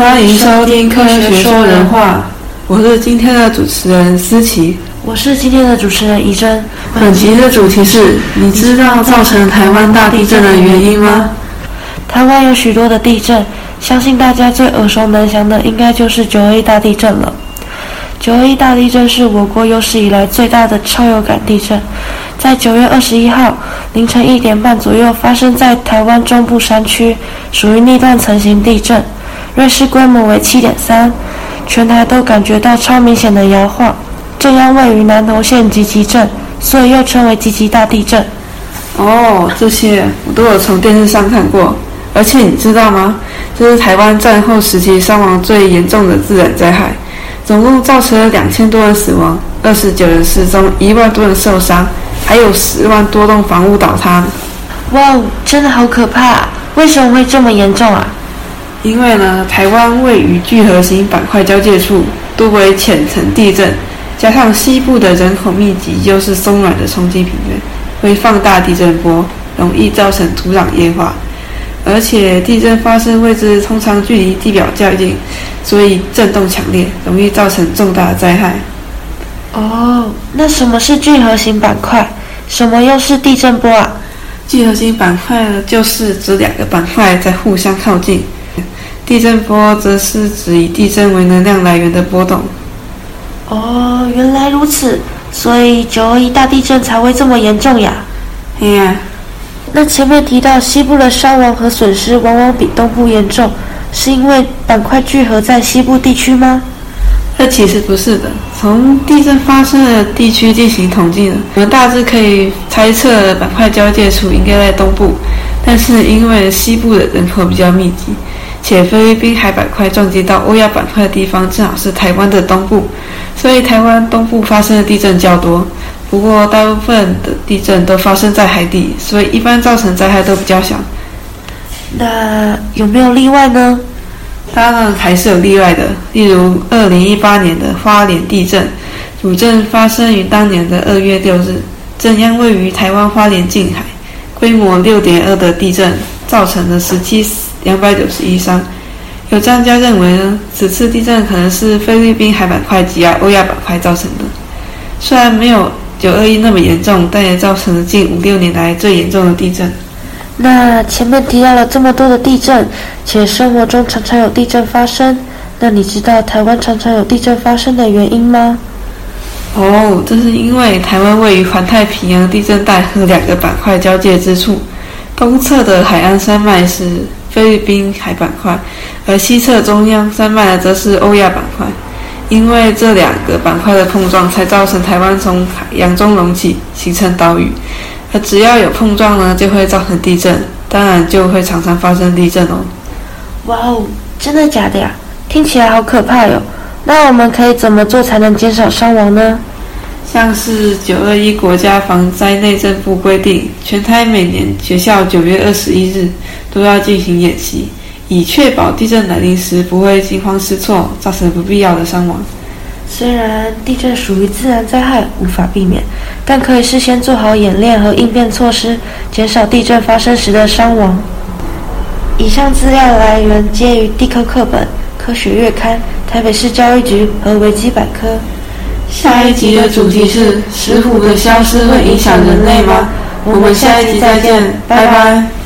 欢迎收听《科学说人话》，我是今天的主持人思琪。我是今天的主持人怡珍。本集的主题是：你知道造成台湾大地震的原因吗？台湾有许多的地震，相信大家最耳熟能详的应该就是九二一大地震了。九二一大地震是我国有史以来最大的超有感地震，在九月二十一号凌晨一点半左右发生在台湾中部山区，属于逆断层型地震，瑞士规模为七点三，全台都感觉到超明显的摇晃。震央位于南投县集集镇，所以又称为集集大地震。哦，这些我都有从电视上看过。而且你知道吗？这是台湾战后时期伤亡最严重的自然灾害，总共造成了两千多人死亡，二十九人失踪，一万多人受伤，还有十万多栋房屋倒塌。哇，真的好可怕！为什么会这么严重啊？因为呢，台湾位于聚合型板块交界处，多为浅层地震。加上西部的人口密集，又是松软的冲积平原，会放大地震波，容易造成土壤液化。而且地震发生位置通常距离地表较近，所以震动强烈，容易造成重大灾害。哦，那什么是聚合型板块？什么又是地震波啊？聚合型板块呢，就是指两个板块在互相靠近；地震波则是指以地震为能量来源的波动。哦，原来如此，所以九二一大地震才会这么严重呀。哎呀，那前面提到西部的伤亡和损失往往比东部严重，是因为板块聚合在西部地区吗？这其实不是的。从地震发生的地区进行统计呢，我们大致可以猜测板块交界处应该在东部，但是因为西部的人口比较密集。且菲律宾海板块撞击到欧亚板块的地方正好是台湾的东部，所以台湾东部发生的地震较多。不过大部分的地震都发生在海底，所以一般造成灾害都比较小。那有没有例外呢？当然还是有例外的，例如二零一八年的花莲地震，主震发生于当年的二月六日，震央位于台湾花莲近海，规模六点二的地震造成了十七死。两百九十一伤，有专家认为呢，此次地震可能是菲律宾海板块挤压欧亚板块造成的。虽然没有九二一那么严重，但也造成了近五六年来最严重的地震。那前面提到了这么多的地震，且生活中常常有地震发生，那你知道台湾常常有地震发生的原因吗？哦，这是因为台湾位于环太平洋地震带和两个板块交界之处，东侧的海岸山脉是。菲律宾海板块，而西侧中央山脉则是欧亚板块。因为这两个板块的碰撞，才造成台湾从海洋中隆起，形成岛屿。而只要有碰撞呢，就会造成地震，当然就会常常发生地震哦。哇哦，真的假的呀？听起来好可怕哟。那我们可以怎么做才能减少伤亡呢？像是九二一国家防灾内政部规定，全台每年学校九月二十一日都要进行演习，以确保地震来临时不会惊慌失措，造成不必要的伤亡。虽然地震属于自然灾害，无法避免，但可以事先做好演练和应变措施，减少地震发生时的伤亡。以上资料来源皆于地科课本、科学月刊、台北市教育局和维基百科。下一集的主题是石虎的消失会影响人类吗？我们下一集再见，拜拜。